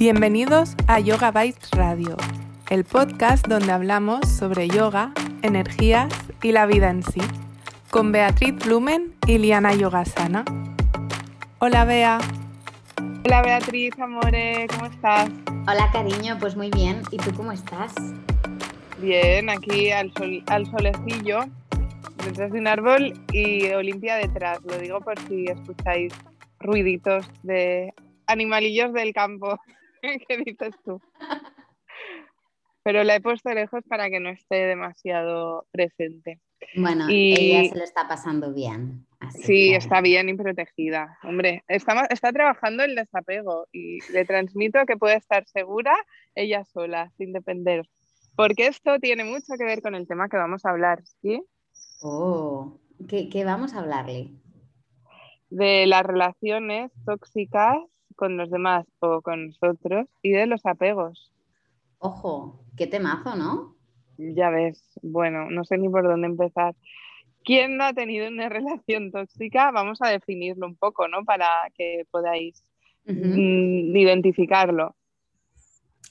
Bienvenidos a Yoga Bites Radio, el podcast donde hablamos sobre yoga, energías y la vida en sí, con Beatriz Blumen y Liana Yogasana. Hola Bea. Hola Beatriz, amore, ¿cómo estás? Hola cariño, pues muy bien. ¿Y tú cómo estás? Bien, aquí al, sol, al solecillo, detrás de un árbol y Olimpia detrás. Lo digo por si escucháis ruiditos de animalillos del campo. ¿Qué dices tú? Pero la he puesto lejos para que no esté demasiado presente. Bueno, ella se lo está pasando bien. sí, está bien y protegida. Hombre, está, está trabajando el desapego y le transmito que puede estar segura ella sola, sin depender. Porque esto tiene mucho que ver con el tema que vamos a hablar, ¿sí? Oh, ¿qué, qué vamos a hablarle? De las relaciones tóxicas con los demás o con nosotros y de los apegos. Ojo, qué temazo, ¿no? Ya ves, bueno, no sé ni por dónde empezar. ¿Quién no ha tenido una relación tóxica? Vamos a definirlo un poco, ¿no? Para que podáis mm, identificarlo.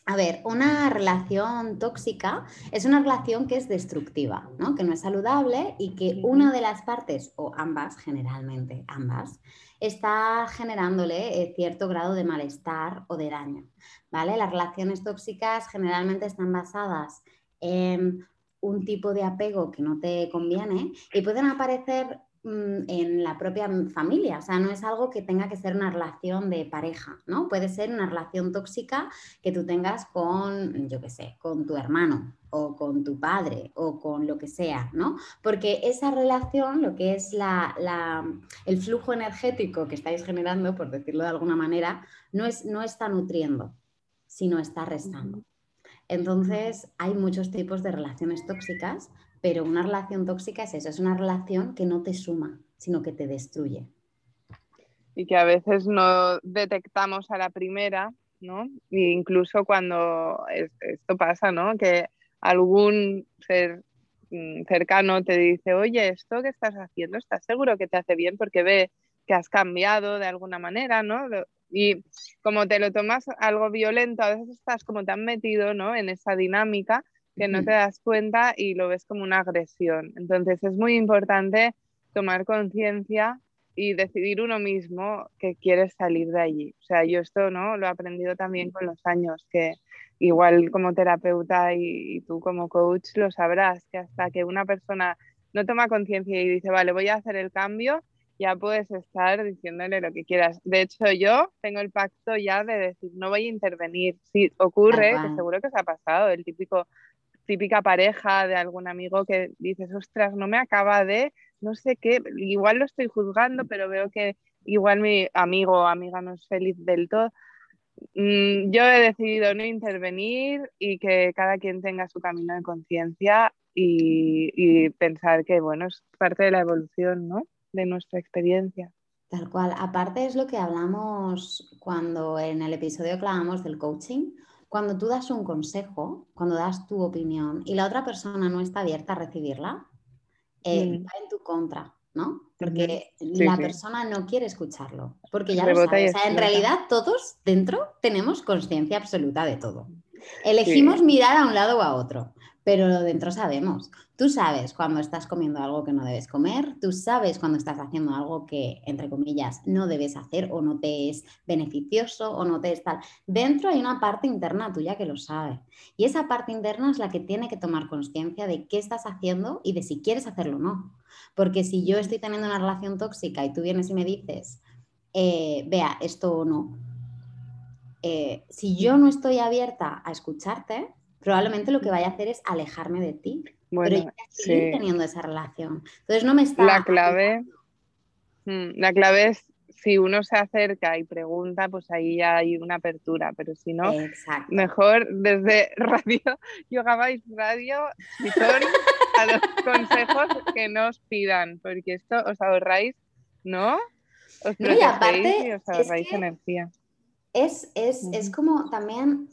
A ver, una relación tóxica es una relación que es destructiva, ¿no? que no es saludable y que una de las partes, o ambas, generalmente ambas, está generándole eh, cierto grado de malestar o de daño. ¿vale? Las relaciones tóxicas generalmente están basadas en un tipo de apego que no te conviene y pueden aparecer en la propia familia, o sea, no es algo que tenga que ser una relación de pareja, ¿no? Puede ser una relación tóxica que tú tengas con, yo qué sé, con tu hermano o con tu padre o con lo que sea, ¿no? Porque esa relación, lo que es la, el flujo energético que estáis generando, por decirlo de alguna manera, no, es, no está nutriendo, sino está restando. Entonces, hay muchos tipos de relaciones tóxicas, pero una relación tóxica es eso, es una relación que no te suma, sino que te destruye. Y que a veces no detectamos a la primera, ¿no? E incluso cuando esto pasa, ¿no? Que algún ser mm, cercano te dice, oye, esto que estás haciendo, ¿estás seguro que te hace bien? Porque ve que has cambiado de alguna manera, ¿no? Y como te lo tomas algo violento, a veces estás como tan metido, ¿no? En esa dinámica que no te das cuenta y lo ves como una agresión. Entonces es muy importante tomar conciencia y decidir uno mismo que quieres salir de allí. O sea, yo esto no lo he aprendido también con los años, que igual como terapeuta y, tú como coach lo sabrás, que hasta que una persona no toma conciencia y dice, vale, voy a hacer el cambio, ya puedes estar diciéndole lo que quieras. De hecho, yo tengo el pacto ya de decir, no voy a intervenir. Si ocurre, que seguro que se ha pasado, el típico típica pareja de algún amigo que dices, ostras, no me acaba de, no sé qué, igual lo estoy juzgando, pero veo que igual mi amigo o amiga no es feliz del todo. Mm, yo he decidido no intervenir y que cada quien tenga su camino de conciencia y, y, pensar que, bueno, es parte de la evolución, ¿no? De nuestra experiencia. Tal cual. Aparte es lo que hablamos cuando en el episodio hablamos del coaching, cuando tú das un consejo, cuando das tu opinión y la otra persona no está abierta a recibirla, eh, mm. va en tu contra, ¿no? Porque la persona no quiere escucharlo, porque ya lo sabe. O sea, en realidad todos dentro tenemos conciencia absoluta de todo. Elegimos mirar a un lado o a otro pero dentro sabemos. Tú sabes cuando estás comiendo algo que no debes comer, tú sabes cuando estás haciendo algo que, entre comillas, no debes hacer o no te es beneficioso o no te es tal. Dentro hay una parte interna tuya que lo sabe. Y esa parte interna es la que tiene que tomar conciencia de qué estás haciendo y de si quieres hacerlo o no. Porque si yo estoy teniendo una relación tóxica y tú vienes y me dices, eh, vea, esto o no, eh, si yo no estoy abierta a escucharte, probablemente lo que vaya a hacer es alejarme de ti. pero ya seguir teniendo esa relación. Entonces no me está. La clave, mm, la clave es si uno se acerca y pregunta, pues ahí ya hay una apertura, pero si no, mejor desde Radio Yoga Vice Radio, son a los consejos que nos pidan, porque esto os ahorráis, ¿no? Os no, y aparte, y os ahorráis energía. Es, es, es como también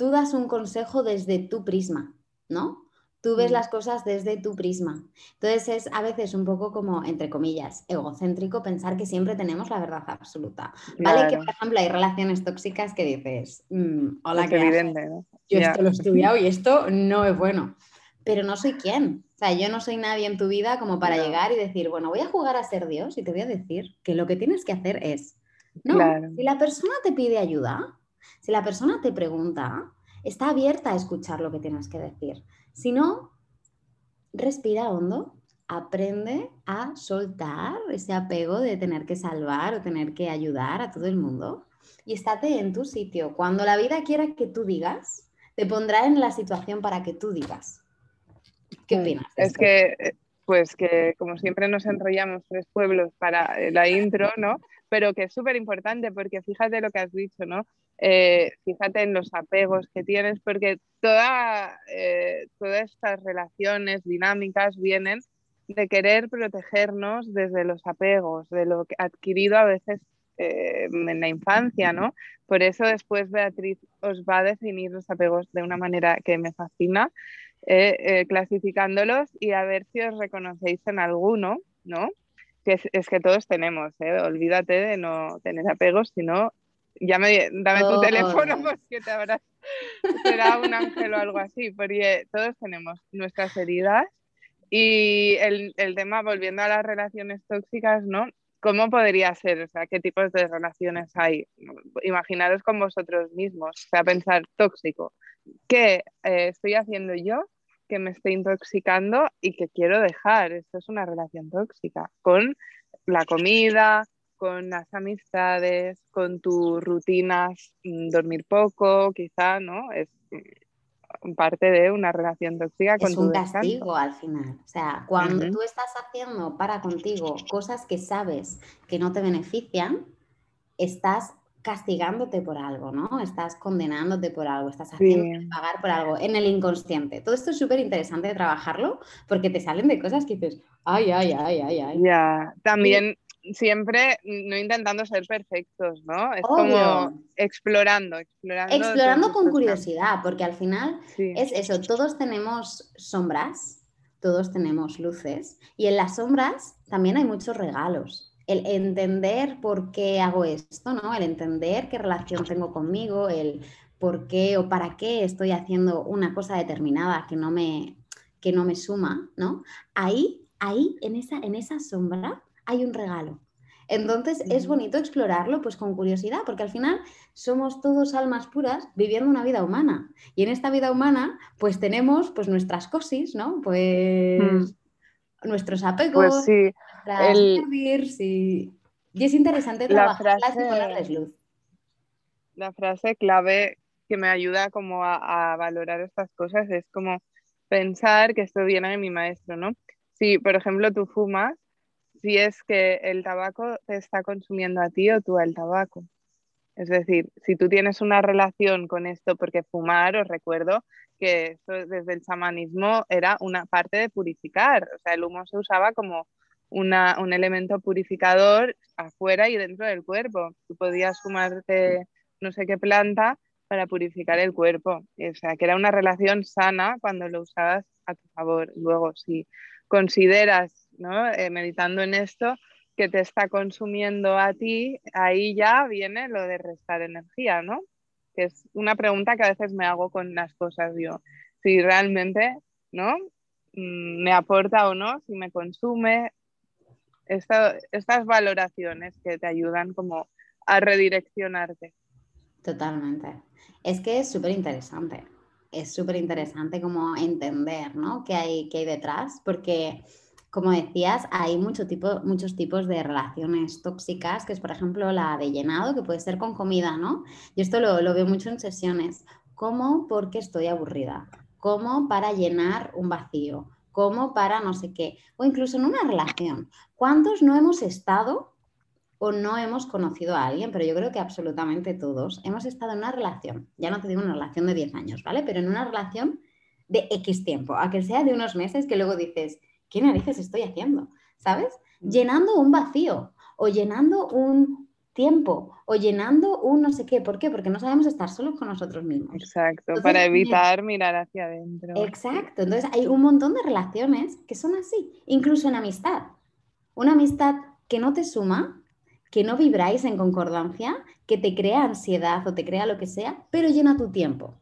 tú das un consejo desde tu prisma, ¿no? Tú ves mm. las cosas desde tu prisma. Entonces es a veces un poco como, entre comillas, egocéntrico pensar que siempre tenemos la verdad absoluta. Vale que, por ejemplo, hay relaciones tóxicas que dices, mm, hola, que evidente, ¿no? Yo esto lo he estudiado y esto no es bueno. Pero no soy quién. O sea, yo no soy nadie en tu vida como para llegar y decir, bueno, voy a jugar a ser Dios y te voy a decir que lo que tienes que hacer es, no, si la persona te pide ayuda, si la persona te pregunta, está abierta a escuchar lo que tienes que decir. Si no, respira hondo, aprende a soltar ese apego de tener que salvar o tener que ayudar a todo el mundo y estate en tu sitio. Cuando la vida quiera que tú digas, te pondrá en la situación para que tú digas. ¿Qué opinas? Es que, eh, pues que como siempre nos enrollamos tres pueblos para la intro, ¿no? Pero que es súper importante porque fíjate lo que has dicho, ¿no? Eh, fíjate en los apegos que tienes, porque toda, eh, todas estas relaciones dinámicas vienen de querer protegernos desde los apegos, de lo adquirido a veces eh, en la infancia, ¿no? Por eso después Beatriz os va a definir los apegos de una manera que me fascina, clasificándolos y a ver si os reconocéis en alguno, ¿no? Que es, es que todos tenemos, olvídate de no tener apegos, sino me dame tu teléfono porque te habrás, será un ángel o algo así, porque todos tenemos nuestras heridas y el, el, tema, volviendo a las relaciones tóxicas, ¿no? ¿Cómo podría ser? O sea, ¿qué tipos de relaciones hay? Imaginaros con vosotros mismos, o sea, pensar tóxico. ¿Qué eh, estoy haciendo yo que me estoy intoxicando y que quiero dejar? Esto es una relación tóxica con la comida, con las amistades, con tus rutinas, mm, dormir poco, quizá, ¿no? Es mm, parte de una relación tóxica con es un castigo al final. O sea, cuando tú estás haciendo para contigo cosas que sabes que no te benefician, estás castigándote por algo, ¿no? Estás condenándote por algo, estás haciendo pagar por algo en el inconsciente. Todo esto es súper interesante de trabajarlo porque te salen de cosas que dices, ay, ay, ay, ay, ay. Ya, también siempre no intentando ser perfectos, ¿no? Es como explorando, explorando. Explorando con curiosidad, porque al final es eso, todos tenemos sombras, todos tenemos luces, y en las sombras también hay muchos regalos. El entender por qué hago esto, ¿no? El entender qué relación tengo conmigo, el por qué o para qué estoy haciendo una cosa determinada que no me, que no me suma, ¿no? Ahí, ahí, en esa, en esa sombra, hay un regalo. Entonces es bonito explorarlo pues con curiosidad, porque al final somos todos almas puras viviendo una vida humana. Y en esta vida humana pues tenemos pues nuestras cosis, ¿no? Pues mm. nuestros apegos, pues sí. y... es interesante trabajarlas y ponerles luz. La frase clave que me ayuda como a, a valorar estas cosas es como pensar que esto viene de mi maestro, ¿no? Si, por ejemplo, tú fumas, si es que el tabaco te está consumiendo a ti o tú al tabaco. Es decir, si tú tienes una relación con esto, porque fumar, os recuerdo que desde el chamanismo era una parte de purificar, o sea, el humo se usaba como una, un elemento purificador afuera y dentro del cuerpo. Tú podías fumarte no sé qué planta para purificar el cuerpo, o sea, que era una relación sana cuando lo usabas a tu favor. Luego, si consideras eh, meditando en esto, que te está consumiendo a ti, ahí ya viene lo de restar energía, ¿no? Que es una pregunta que a veces me hago con las cosas yo. Si realmente, ¿no? Mm, me aporta o no, si me consume, estas valoraciones que te ayudan como a redireccionarte. Totalmente. Es que es súper interesante. Es súper interesante como entender, ¿no? ¿Qué hay, qué hay detrás? Porque como decías, hay mucho tipo, muchos tipos de relaciones tóxicas, que es por ejemplo la de llenado, que puede ser con comida, ¿no? Y esto lo, lo veo mucho en sesiones. ¿Cómo? Porque estoy aburrida. ¿Cómo? Para llenar un vacío. ¿Cómo? Para no sé qué. O incluso en una relación. ¿Cuántos no hemos estado o no hemos conocido a alguien? Pero yo creo que absolutamente todos hemos estado en una relación. Ya no te digo una relación de 10 años, ¿vale? Pero en una relación de X tiempo, a que sea de unos meses que luego dices, ¿qué narices estoy haciendo? ¿Sabes? Mm. Llenando un vacío o llenando un, tiempo o llenando un no sé qué. ¿Por qué? Porque no sabemos estar solos con nosotros mismos. Exacto, para evitar mirar hacia adentro. Exacto, entonces hay un montón de relaciones que son así, incluso en amistad. Una amistad que no te suma, que no vibráis en concordancia, que te crea ansiedad o te crea lo que sea, pero llena tu tiempo.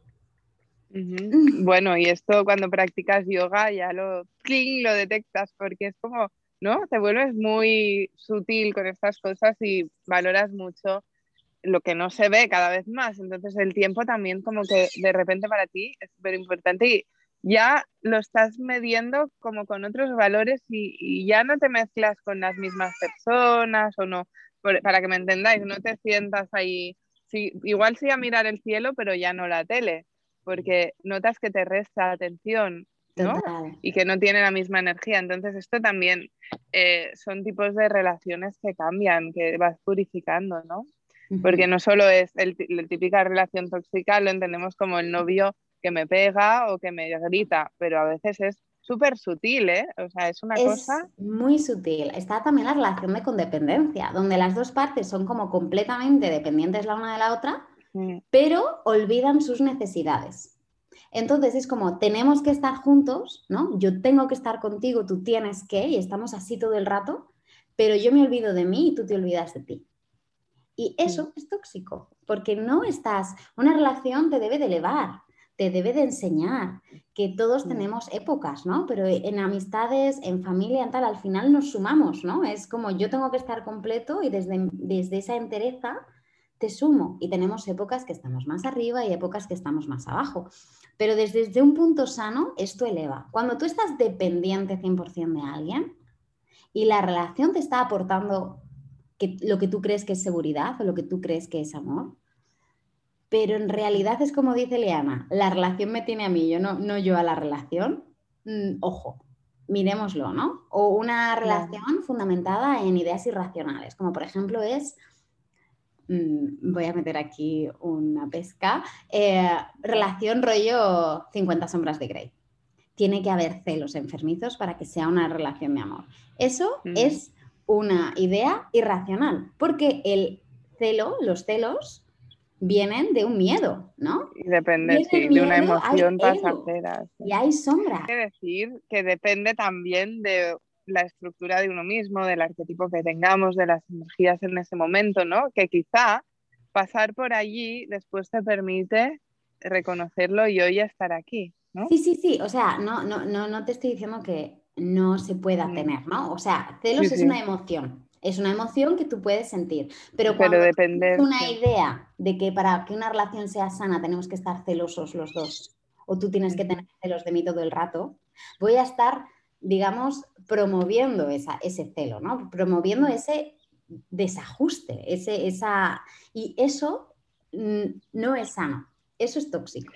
Bueno, y esto cuando practicas yoga ya lo, lo detectas porque es como ¿no? Te vuelves muy sutil con estas cosas y valoras mucho lo que no se ve cada vez más. Entonces el tiempo también como que de repente para ti es súper importante y ya lo estás midiendo como con otros valores y, ya no te mezclas con las mismas personas o no, para que me entendáis, no te sientas ahí, igual sí a mirar el cielo, pero ya no la tele, porque notas que te resta atención y que no tiene la misma energía. Entonces, esto también eh, son tipos de relaciones que cambian, que vas purificando, ¿no? Porque no solo es el, la típica relación tóxica, lo entendemos como el novio que me pega o que me grita, pero a veces es súper sutil, ¿eh? O sea, es una cosa... Muy sutil. Está también la relación de condependencia, donde las dos partes son como completamente dependientes la una de la otra, pero olvidan sus necesidades. Entonces es como, tenemos que estar juntos, ¿no? Yo tengo que estar contigo, tú tienes que, y estamos así todo el rato, pero yo me olvido de mí y tú te olvidas de ti. Y eso es tóxico, porque no estás, una relación te debe de elevar, te debe de enseñar que todos tenemos épocas, ¿no? Pero en amistades, en familia, en tal, al final nos sumamos, ¿no? Es como yo tengo que estar completo y desde, desde esa entereza te sumo y tenemos épocas que estamos más arriba y épocas que estamos más abajo. Pero desde, un punto sano, esto eleva. Cuando tú estás dependiente 100% de alguien y la relación te está aportando que, lo que tú crees que es seguridad o lo que tú crees que es amor, pero en realidad es como dice Leana, la relación me tiene a mí, yo no, no yo a la relación, mm, ojo, miremoslo, ¿no? O una relación fundamentada en ideas irracionales, como por ejemplo es voy a meter aquí una pesca, eh, relación rollo 50 sombras de Grey. Tiene que haber celos enfermizos para que sea una relación de amor. Eso mm. es una idea irracional, porque el celo, los celos, vienen de un miedo, ¿no? Y depende, sí, de una emoción pasajera. Y hay sombra. Hay que decir que depende también de la estructura de uno mismo, del arquetipo que tengamos, de las energías en ese momento, ¿no? Que quizá pasar por allí después te permite reconocerlo y hoy estar aquí, ¿no? Sí, sí, sí, o sea, no, no, no, no te estoy diciendo que no se pueda mm. tener, ¿no? O sea, celos es una emoción, es una emoción que tú puedes sentir, pero cuando tienes una idea de que para que una relación sea sana tenemos que estar celosos los dos, o tú tienes que tener celos de mí todo el rato, voy a estar digamos, promoviendo esa, ese celo, ¿no? Promoviendo ese desajuste, ese, esa... Y eso mm, no es sano, eso es tóxico.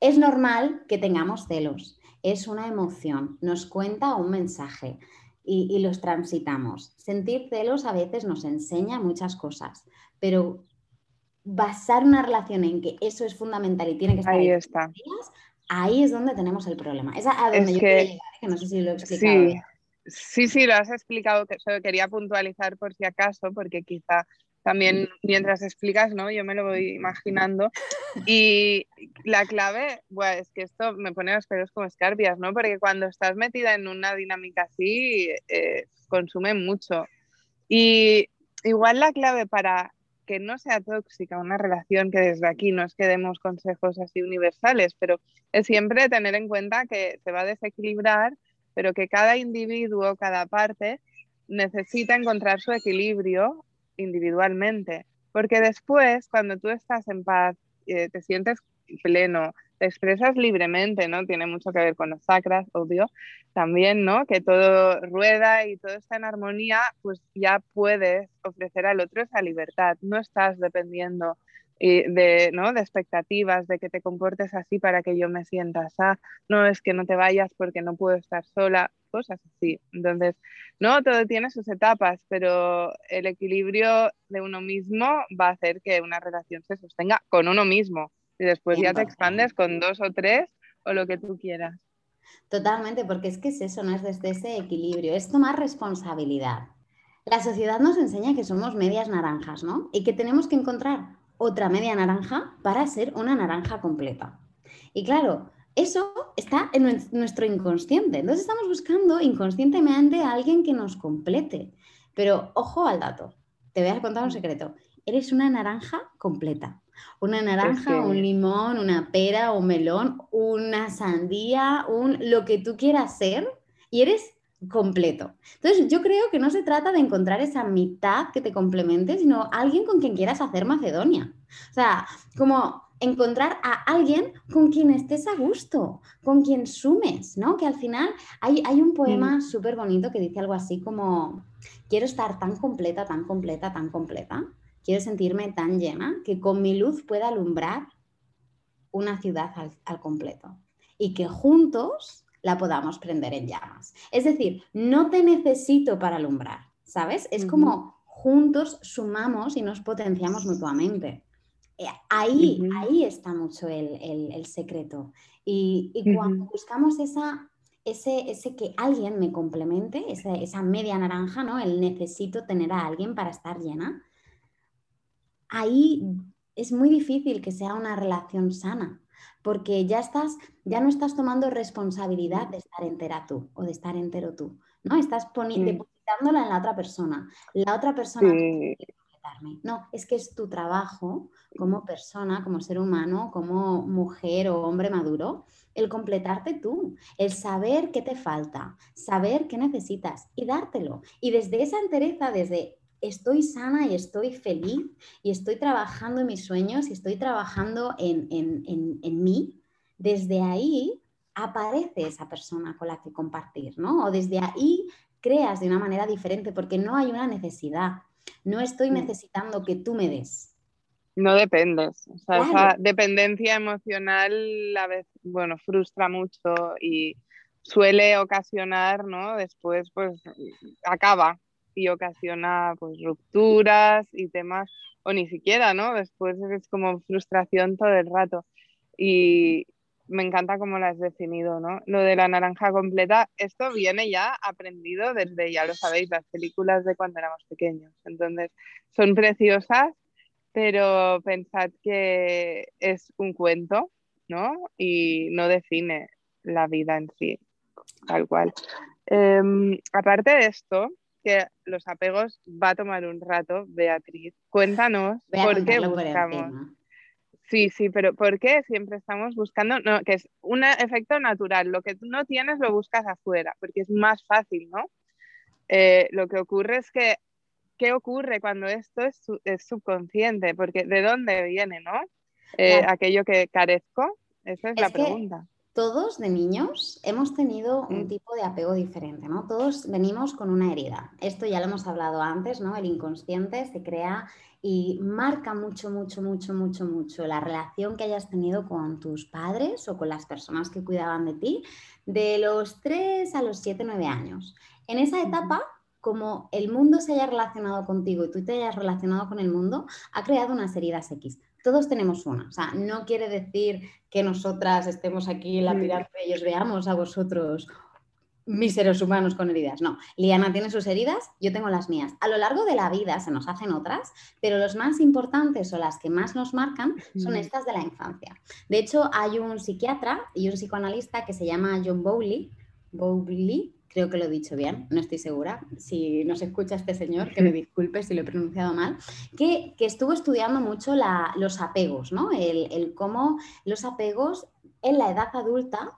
Es normal que tengamos celos, es una emoción, nos cuenta un mensaje y, y, los transitamos. Sentir celos a veces nos enseña muchas cosas, pero basar una relación en que eso es fundamental y tiene que estar ahí, está ahí es donde tenemos el problema. Es a donde yo que, llegar, que no sé si lo he explicado. Sí, sí, sí, lo has explicado, que solo quería puntualizar por si acaso, porque quizá también mientras explicas, ¿no? Yo me lo voy imaginando. Y la clave, bueno, es que esto me pone los pelos como escarpias, ¿no? Porque cuando estás metida en una dinámica así, eh, consume mucho. Y igual la clave para que no sea tóxica una relación, que desde aquí no es que demos consejos así universales, pero es siempre tener en cuenta que se va a desequilibrar, pero que cada individuo, cada parte, necesita encontrar su equilibrio individualmente, porque después, cuando tú estás en paz, eh, te sientes pleno, expresas libremente, ¿no? Tiene mucho que ver con los sacras, obvio, también, ¿no? Que todo rueda y todo está en armonía, pues ya puedes ofrecer al otro esa libertad, no estás dependiendo de, ¿no? de expectativas, de que te comportes así para que yo me sienta así, no es que no te vayas porque no puedo estar sola, cosas así. Entonces, no, todo tiene sus etapas, pero el equilibrio de uno mismo va a hacer que una relación se sostenga con uno mismo y después ya te expandes con dos o tres o lo que tú quieras. Totalmente, porque es que es eso, no es desde ese equilibrio, es tomar responsabilidad. La sociedad nos enseña que somos medias naranjas, ¿no? Y que tenemos que encontrar otra media naranja para ser una naranja completa. Y claro, eso está en nuestro inconsciente. Entonces estamos buscando inconscientemente a alguien que nos complete. Pero ojo al dato, te voy a contar un secreto. Eres una naranja completa. Una naranja, un limón, una pera, un melón, una sandía, un lo que tú quieras ser y eres completo. Entonces, yo creo que no se trata de encontrar esa mitad que te complemente, sino alguien con quien quieras hacer Macedonia. O sea, como encontrar a alguien con quien estés a gusto, con quien sumes, ¿no? Que al final hay, hay un poema súper bonito que dice algo así como, quiero estar tan completa, tan completa, tan completa, quiero sentirme tan llena que con mi luz pueda alumbrar una ciudad al completo y que juntos la podamos prender en llamas. Es decir, no te necesito para alumbrar, ¿sabes? Es como juntos sumamos y nos potenciamos mutuamente. Eh, ahí, ahí está mucho el, secreto. Y, cuando buscamos esa, ese, ese, que alguien me complemente, esa media naranja, ¿no? El necesito tener a alguien para estar llena, ahí es muy difícil que sea una relación sana porque ya estás, ya no estás tomando responsabilidad de estar entera tú o de estar entero tú, ¿no? Estás depositándola en la otra persona. La otra persona No, es que es tu trabajo como persona, como ser humano, como mujer o hombre maduro, el completarte tú, el saber qué te falta, saber qué necesitas y dártelo. Y desde esa entereza, desde estoy sana y estoy feliz y estoy trabajando en mis sueños y estoy trabajando en, mí, desde ahí aparece esa persona con la que compartir, ¿no? O desde ahí creas de una manera diferente porque no hay una necesidad. No estoy mm. necesitando que tú me des. No dependes. O sea, esa dependencia emocional a veces, bueno, frustra mucho y suele ocasionar, ¿no? Después, pues, acaba y ocasiona pues rupturas y temas, o ni siquiera, ¿no? Después es como frustración todo el rato. Y me encanta cómo lo has definido, ¿no? Lo de la naranja completa, esto viene ya aprendido desde, ya lo sabéis, las películas de cuando éramos pequeños. Entonces, son preciosas, pero pensad que es un cuento, ¿no? Y no define la vida en sí, tal cual. Em, aparte de esto, que los apegos va a tomar un rato, Beatriz. Cuéntanos por qué buscamos. Sí, sí, pero ¿por qué siempre estamos buscando? No, que es un efecto natural. Lo que tú no tienes lo buscas afuera, porque es más fácil, ¿no? Eh, lo que ocurre es que, ¿qué ocurre cuando esto es, subconsciente? Porque ¿de dónde viene, no? Eh, aquello que carezco, esa es, la pregunta todos de niños hemos tenido un tipo de apego diferente, ¿no? Todos venimos con una herida. Esto ya lo hemos hablado antes, ¿no? El inconsciente se crea y marca mucho, mucho, mucho, mucho, mucho la relación que hayas tenido con tus padres o con las personas que cuidaban de ti de los 3 a los 7, 9 años. En esa etapa como el mundo se haya relacionado contigo y tú te hayas relacionado con el mundo, ha creado unas heridas X. Todos tenemos una. O sea, no quiere decir que nosotras estemos aquí en la pirámide y os veamos a vosotros mis seres humanos con heridas. No, Liana tiene sus heridas, yo tengo las mías. A lo largo de la vida se nos hacen otras, pero los más importantes o las que más nos marcan son estas de la infancia. De hecho, hay un psiquiatra y un psicoanalista que se llama John Bowley, Bowley creo que lo he dicho bien, no estoy segura. Si nos escucha este señor, que me disculpe si lo he pronunciado mal, que, estuvo estudiando mucho los apegos, ¿no? El, cómo los apegos en la edad adulta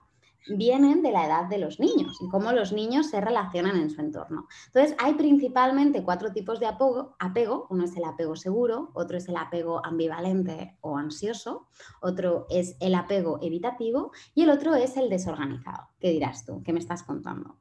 vienen de la edad de los niños y cómo los niños se relacionan en su entorno. Entonces, hay principalmente cuatro tipos de apego, apego. Uno es el apego seguro, otro es el apego ambivalente o ansioso, otro es el apego evitativo y el otro es el desorganizado. ¿Qué dirás tú? ¿Qué me estás contando?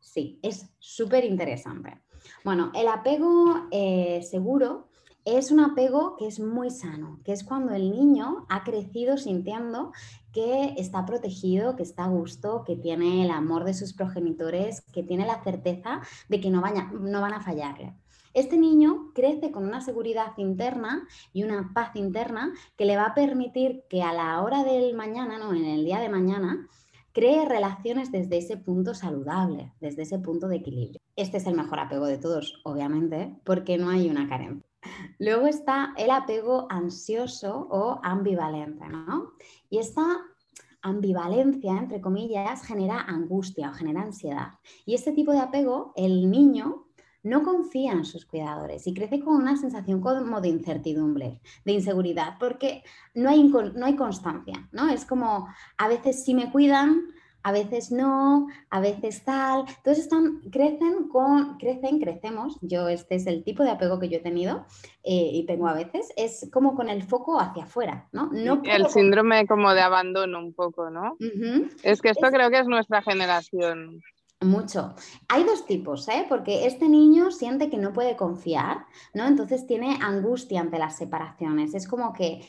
Sí, es súper interesante. Bueno, el apego eh, seguro es un apego que es muy sano, que es cuando el niño ha crecido sintiendo que está protegido, que está a gusto, que tiene el amor de sus progenitores, que tiene la certeza de que no, no van a fallarle. Este niño crece con una seguridad interna y una paz interna que le va a permitir que a la hora del mañana, no, en el día de mañana, cree relaciones desde ese punto saludable, desde ese punto de equilibrio. Este es el mejor apego de todos, obviamente, porque no hay una carencia. Luego está el apego ansioso o ambivalente, ¿no? Y esta ambivalencia, entre comillas, genera angustia o genera ansiedad. Y este tipo de apego, el niño no confía en sus cuidadores y crece con una sensación como de incertidumbre, de inseguridad, porque no hay, no hay constancia, ¿no? Es como a veces sí me cuidan, a veces no, a veces tal. Entonces están, crecen con, crecen, crecemos. Yo, este es el tipo de apego que yo he tenido eh, y tengo a veces, es como con el foco hacia afuera, ¿no? no el síndrome como de abandono un poco, ¿no? Es que esto creo que es nuestra generación. Mucho. Hay dos tipos, ¿eh? porque este niño siente que no puede confiar, ¿no? Entonces tiene angustia ante las separaciones. Es como que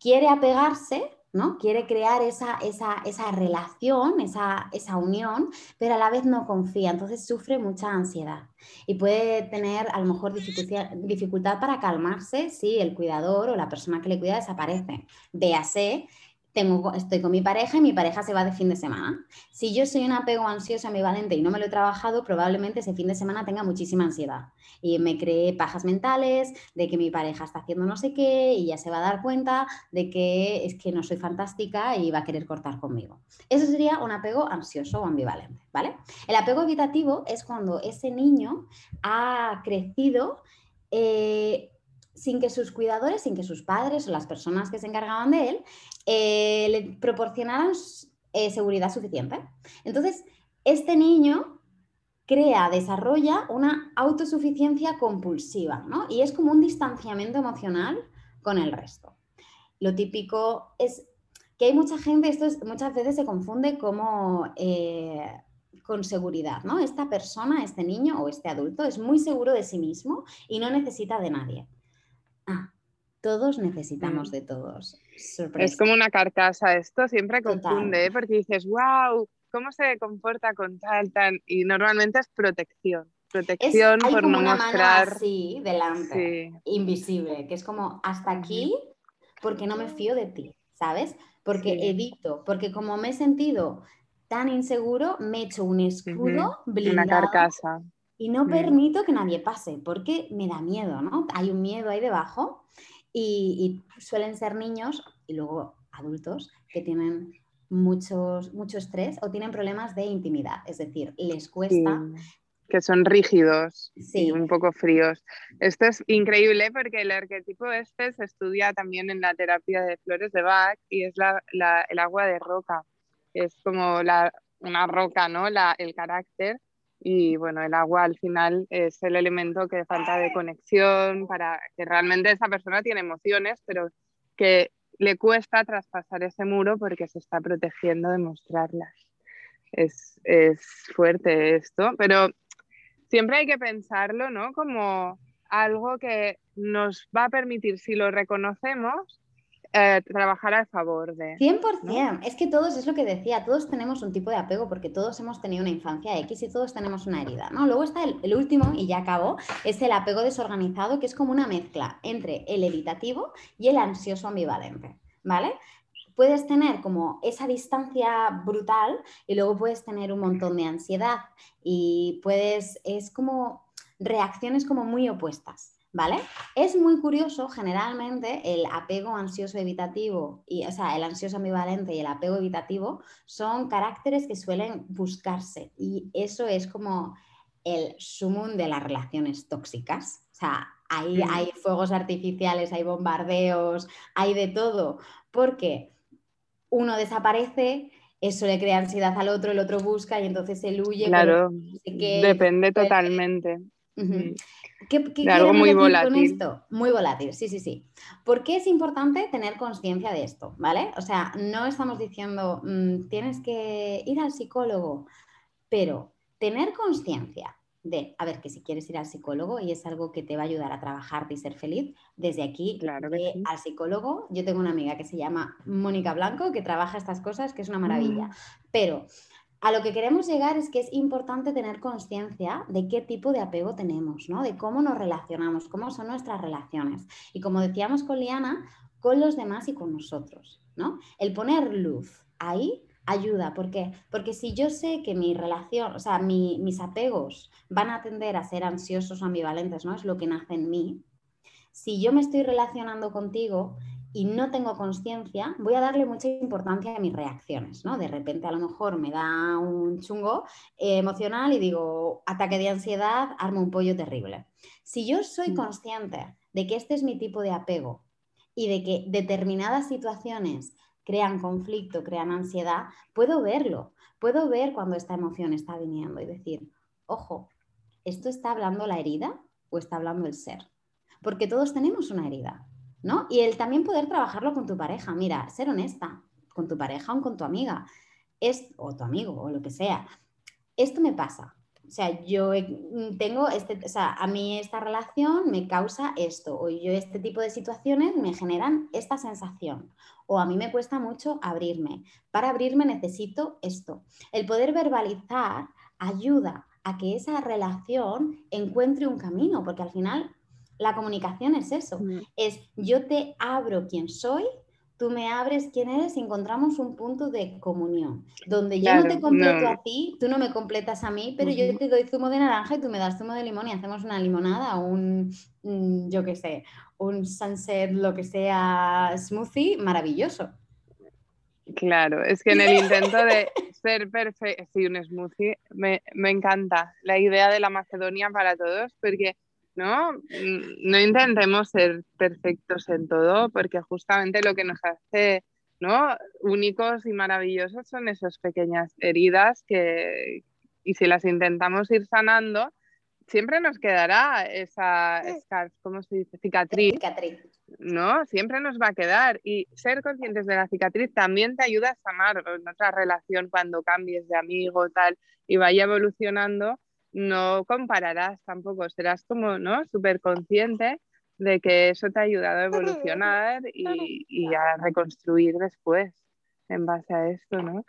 quiere apegarse, ¿no? Quiere crear esa, esa, relación, esa, esa, unión, pero a la vez no confía, entonces sufre mucha ansiedad y puede tener a lo mejor dificultad para calmarse si el cuidador o la persona que le cuida desaparece. Véase tengo, estoy con mi pareja y mi pareja se va de fin de semana. Si yo soy un apego ansioso ambivalente y no me lo he trabajado, probablemente ese fin de semana tenga muchísima ansiedad y me cree pajas mentales de que mi pareja está haciendo no sé qué y ya se va a dar cuenta de que es que no soy fantástica y va a querer cortar conmigo. Eso sería un apego ansioso o ambivalente, ¿vale? El apego evitativo es cuando ese niño ha crecido eh, sin que sus cuidadores, sin que sus padres o las personas que se encargaban de él eh, le proporcionaran eh, seguridad suficiente. Entonces, este niño crea, desarrolla una autosuficiencia compulsiva, ¿no? Y es como un distanciamiento emocional con el resto. Lo típico es que hay mucha gente, esto muchas veces se confunde como eh, con seguridad, ¿no? Esta persona, este niño o este adulto es muy seguro de sí mismo y no necesita de nadie. Ah, todos necesitamos mm. de todos. Es como una carcasa esto, siempre confunde, ¿eh? porque dices, wow, ¿cómo se comporta con tal, tan? Y normalmente es protección. Protección por no mostrar. así delante, invisible, que es como hasta aquí, porque no me fío de ti, ¿sabes? Porque evito, porque como me he sentido tan inseguro, me he hecho un escudo blindado. Una carcasa y no mm. permito que nadie pase porque me da miedo, ¿no? Hay un miedo ahí debajo y, suelen ser niños y luego adultos que tienen muchos, mucho estrés o tienen problemas de intimidad, es decir, les cuesta... que son rígidos y un poco fríos. Esto es increíble porque el arquetipo este se estudia también en la terapia de flores de Bach y es el agua de roca. Es como una roca, ¿no? el carácter y bueno, el agua al final es el elemento que falta de conexión para que realmente esa persona tiene emociones, pero que le cuesta traspasar ese muro porque se está protegiendo de mostrarlas. Es, es fuerte esto, pero siempre hay que pensarlo, ¿no? Como algo que nos va a permitir, si lo reconocemos, eh, trabajar a favor de... 100%, es que todos, es lo que decía, todos tenemos un tipo de apego porque todos hemos tenido una infancia X y todos tenemos una herida, ¿no? Luego está el, último, y ya acabo, es el apego desorganizado, que es como una mezcla entre el evitativo y el ansioso ambivalente, ¿vale? Puedes tener como esa distancia brutal y luego puedes tener un montón de ansiedad y puedes, es como reacciones como muy opuestas. ¿Vale? Es muy curioso, generalmente el apego ansioso evitativo, y, o sea, el ansioso ambivalente y el apego evitativo son caracteres que suelen buscarse y eso es como el sumum de las relaciones tóxicas. O sea, ahí hay fuegos artificiales, hay bombardeos, hay de todo, porque uno desaparece, eso le crea ansiedad al otro, el otro busca y entonces él huye. Claro, depende totalmente. ¿Qué, qué algo muy volátil. Con esto? Muy volátil, sí, sí, sí. ¿Por qué es importante tener conciencia de esto? ¿Vale? O sea, no estamos diciendo mm, tienes que ir al psicólogo, pero tener conciencia de, a ver, que si quieres ir al psicólogo y es algo que te va a ayudar a trabajarte y ser feliz, desde aquí claro al psicólogo, yo tengo una amiga que se llama Mónica Blanco, que trabaja estas cosas, que es una maravilla, mm. pero a lo que queremos llegar es que es importante tener conciencia de qué tipo de apego tenemos, ¿no? De cómo nos relacionamos, cómo son nuestras relaciones. Y como decíamos con Liana, con los demás y con nosotros, ¿no? El poner luz ahí ayuda. ¿Por qué? Porque si yo sé que mi relación, o sea, mis apegos van a tender a ser ansiosos o ambivalentes, ¿no? Es lo que nace en mí. Si yo me estoy relacionando contigo y no tengo conciencia, voy a darle mucha importancia a mis reacciones, ¿no? De repente a lo mejor me da un chungo eh, emocional y digo, ataque de ansiedad, armo un pollo terrible. Si yo soy mm. consciente de que este es mi tipo de apego y de que determinadas situaciones crean conflicto, crean ansiedad, puedo verlo, puedo ver cuando esta emoción está viniendo y decir, ojo, ¿esto está hablando la herida o está hablando el ser? Porque todos tenemos una herida ¿no? Y el también poder trabajarlo con tu pareja. Mira, ser honesta con tu pareja o con tu amiga, es, o tu amigo o lo que sea. Esto me pasa. O sea, yo tengo este, o sea, a mí esta relación me causa esto, o yo este tipo de situaciones me generan esta sensación, o a mí me cuesta mucho abrirme. Para abrirme necesito esto. El poder verbalizar ayuda a que esa relación encuentre un camino, porque al final la comunicación es eso, es yo te abro quién soy, tú me abres quién eres y encontramos un punto de comunión, donde yo no te completo a ti, tú no me completas a mí, pero yo te doy zumo de naranja y tú me das zumo de limón y hacemos una limonada o un, mm, yo qué sé, un sunset, lo que sea, smoothie, maravilloso. Claro, es que en el intento de ser perfecto, sí, un smoothie, me, me encanta la idea de la Macedonia para todos, porque ¿no? No intentemos ser perfectos en todo, porque justamente lo que nos hace ¿no? únicos y maravillosos son esas pequeñas heridas que, y si las intentamos ir sanando, siempre nos quedará esa ¿cómo se dice? Cicatriz. Cicatriz. ¿No? Siempre nos va a quedar. Y ser conscientes de la cicatriz también te ayuda a sanar en otra relación cuando cambies de amigo, tal, y vaya evolucionando no compararás tampoco, serás como, ¿no? Súper consciente de que eso te ha ayudado a evolucionar y, a reconstruir después en base a esto, ¿no?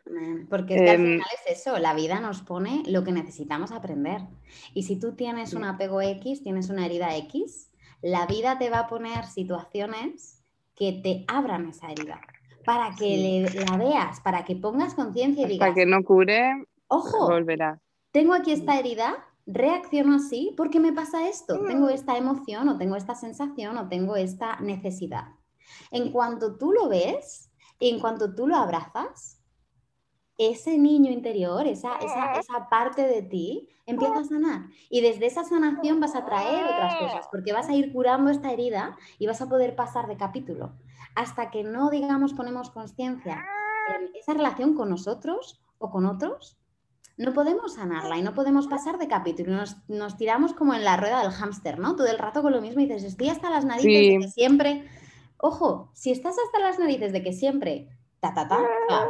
Porque es que al em, final es eso, la vida nos pone lo que necesitamos aprender. Y si tú tienes un apego X, tienes una herida X, la vida te va a poner situaciones que te abran esa herida, para que la veas, para que pongas conciencia y digas... Para que no cure, ojo, volverá tengo aquí esta herida, reacciono así porque me pasa esto, tengo mm. esta emoción o tengo esta sensación o tengo esta necesidad. En cuanto tú lo ves, en cuanto tú lo abrazas, ese niño interior, esa, esa, esa, parte de ti, empieza a sanar. Y desde esa sanación vas a traer otras cosas, porque vas a ir curando esta herida y vas a poder pasar de capítulo. Hasta que no, digamos, ponemos conciencia en esa relación con nosotros o con otros, no podemos sanarla y no podemos pasar de capítulo. Nos, tiramos como en la rueda del hámster, ¿no? Todo el rato con lo mismo y dices, estoy hasta las narices de que siempre. Ojo, si estás hasta las narices de que siempre ta ta ta,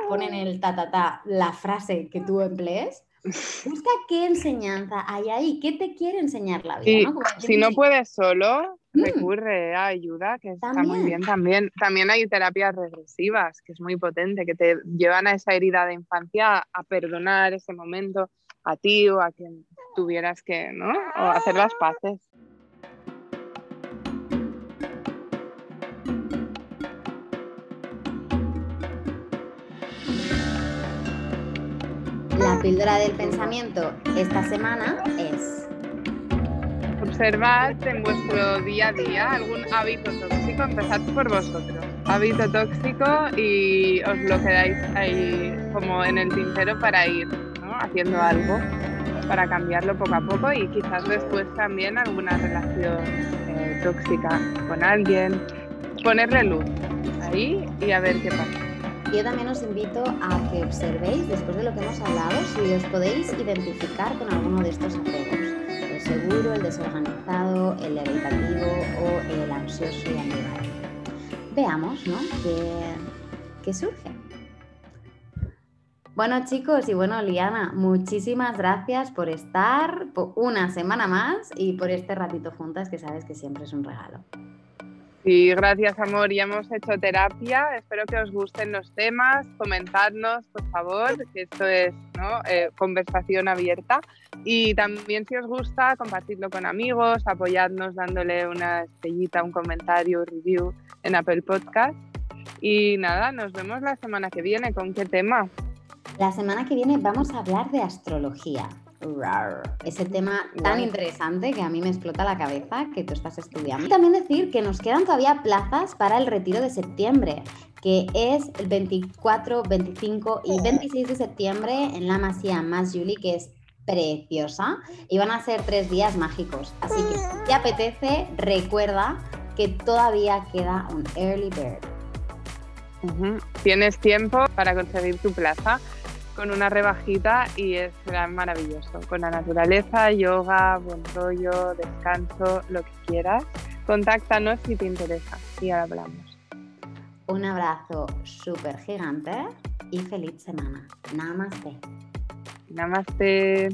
ponen el ta ta ta la frase que tú emplees, busca qué enseñanza hay ahí, qué te quiere enseñar la vida. si no puedes solo, Mm. recurre a ayuda, que está muy bien también. También hay terapias regresivas, que es muy potente, que te llevan a esa herida de infancia a perdonar ese momento a ti o a quien tuvieras que, ¿no? O hacer las paces. Píldora del pensamiento esta semana es observad en vuestro día a día algún hábito tóxico, empezad por vosotros. Hábito tóxico y os lo quedáis ahí como en el tintero para ir haciendo algo, para cambiarlo poco a poco y quizás después también alguna relación eh, tóxica con alguien, ponerle luz ahí y a ver qué pasa. Yo también os invito a que observéis, después de lo que hemos hablado, si os podéis identificar con alguno de estos apegos seguro, el desorganizado, el evitativo o el ansioso y ambivalente. Veamos, ¿no? ¿Qué, surge? Bueno chicos y bueno Liana, muchísimas gracias por estar una semana más y por este ratito juntas que sabes que siempre es un regalo. Sí, gracias amor. Ya hemos hecho terapia. Espero que os gusten los temas. Comentadnos, por favor, que esto es eh, conversación abierta. Y también si os gusta, compartidlo con amigos, apoyadnos dándole una estrellita, un comentario, review en Apple Podcast. Y nada, nos vemos la semana que viene. ¿Con qué tema? La semana que viene vamos a hablar de astrología. Ese tema tan interesante que a mí me explota la cabeza que tú estás estudiando. Y también decir que nos quedan todavía plazas para el retiro de septiembre, que es el 24, 25 y 26 de septiembre en la Masía Más Julie, que es preciosa. Y van a ser tres días mágicos. Así que si te apetece, recuerda que todavía queda un early bird. Tienes tiempo para conseguir tu plaza con una rebajita y es maravilloso. Con la naturaleza, yoga, buen rollo, descanso, lo que quieras. Contáctanos si te interesa y ahora hablamos. Un abrazo súper gigante y feliz semana. Namaste. Namaste.